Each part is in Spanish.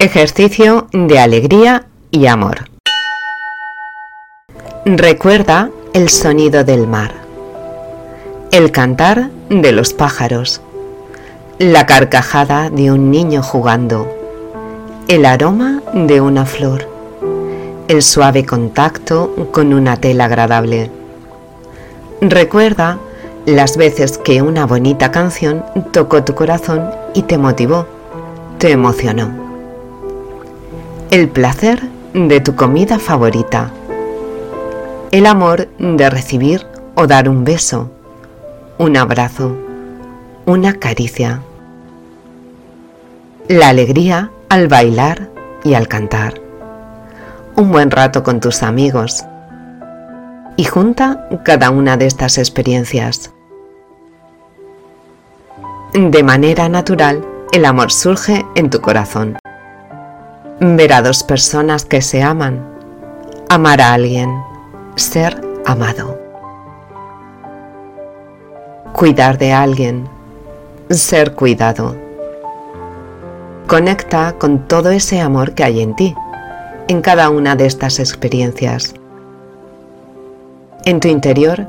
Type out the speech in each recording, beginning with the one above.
Ejercicio de alegría y amor. Recuerda el sonido del mar, el cantar de los pájaros, la carcajada de un niño jugando, el aroma de una flor, el suave contacto con una tela agradable. Recuerda las veces que una bonita canción tocó tu corazón y te motivó, te emocionó. El placer de tu comida favorita el amor de recibir o dar un beso, un abrazo, una caricia. La alegría al bailar y al cantar. Un buen rato con tus amigos. Y junta cada una de estas experiencias. De manera natural, el amor surge en tu corazón. Ver a dos personas que se aman. Amar a alguien ser amado. Cuidar de alguien, ser cuidado. Conecta con todo ese amor que hay en ti, en cada una de estas experiencias. En tu interior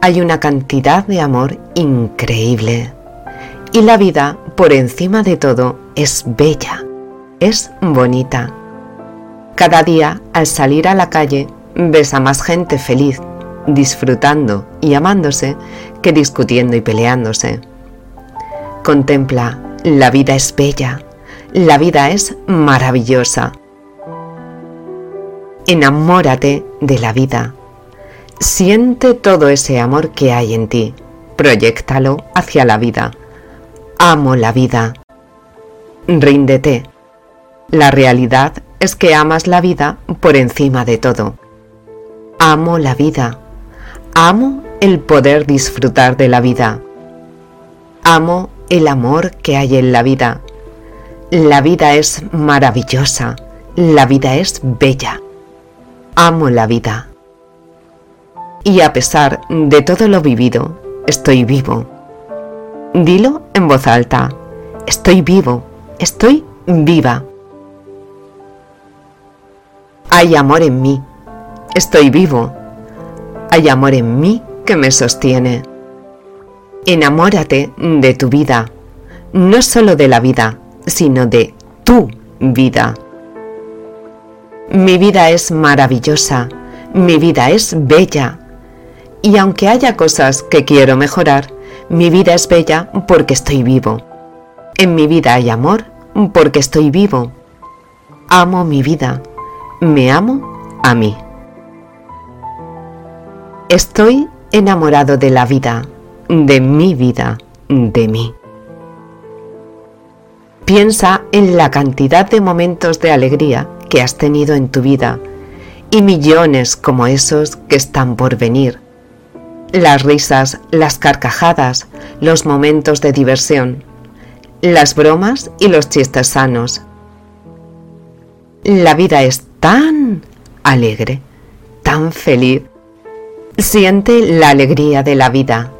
hay una cantidad de amor increíble. Y la vida, por encima de todo, es bella, es bonita. Cada día, al salir a la calle, ves a más gente feliz, disfrutando y amándose que discutiendo y peleándose. Contempla, la vida es bella, la vida es maravillosa. Enamórate de la vida. Siente todo ese amor que hay en ti. Proyéctalo hacia la vida. Amo la vida. Ríndete. La realidad es que amas la vida por encima de todo. Amo la vida. Amo el poder disfrutar de la vida. Amo el amor que hay en la vida. La vida es maravillosa. La vida es bella. Amo la vida. Y a pesar de todo lo vivido, estoy vivo. Dilo en voz alta. Estoy vivo. Estoy viva. Hay amor en mí Estoy vivo. Hay amor en mí que me sostiene. Enamórate de tu vida, no solo de la vida, sino de tu vida. Mi vida es maravillosa, mi vida es bella. Y aunque haya cosas que quiero mejorar, mi vida es bella porque estoy vivo. En mi vida hay amor porque estoy vivo. Amo mi vida, me amo a mí. Estoy enamorado de la vida, de mi vida, de mí. Piensa en la cantidad de momentos de alegría que has tenido en tu vida y millones como esos que están por venir. Las risas, las carcajadas, los momentos de diversión, las bromas y los chistes sanos. La vida es tan alegre, tan feliz Siente la alegría de la vida.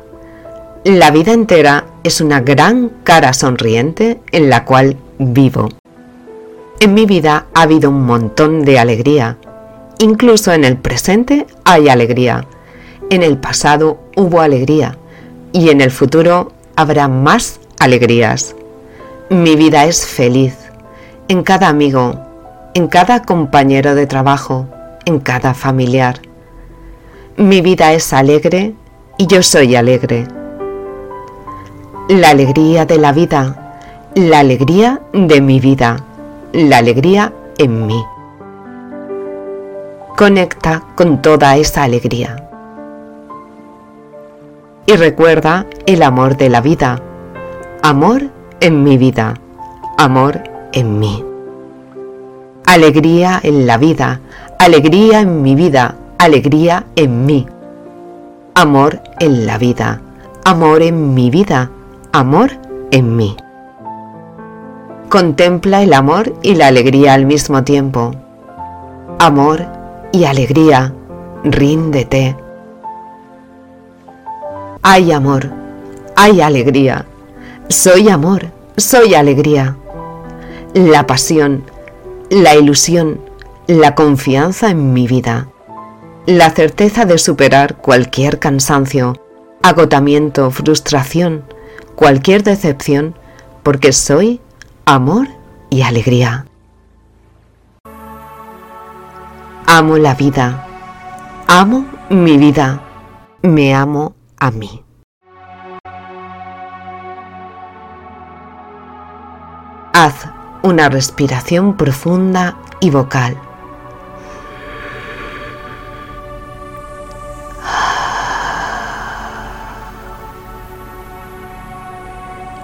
La vida entera es una gran cara sonriente en la cual vivo. En mi vida ha habido un montón de alegría. Incluso en el presente hay alegría. En el pasado hubo alegría. Y en el futuro habrá más alegrías. Mi vida es feliz. En cada amigo, en cada compañero de trabajo, en cada familiar. Mi vida es alegre y yo soy alegre. La alegría de la vida, la alegría de mi vida, la alegría en mí. Conecta con toda esa alegría. Y recuerda el amor de la vida. Amor en mi vida. Amor en mí. Alegría en la vida. Alegría en mi vida alegría en mí, amor en la vida, amor en mi vida, amor en mí. Contempla el amor y la alegría al mismo tiempo. Amor y alegría, ríndete. Hay amor, hay alegría. Soy amor, soy alegría. La pasión, la ilusión, la confianza en mi vida, la certeza de superar cualquier cansancio, agotamiento, frustración, cualquier decepción, porque soy amor y alegría. Amo la vida, amo mi vida, me amo a mí. Haz una respiración profunda y vocal.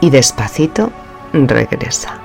Y despacito regresa.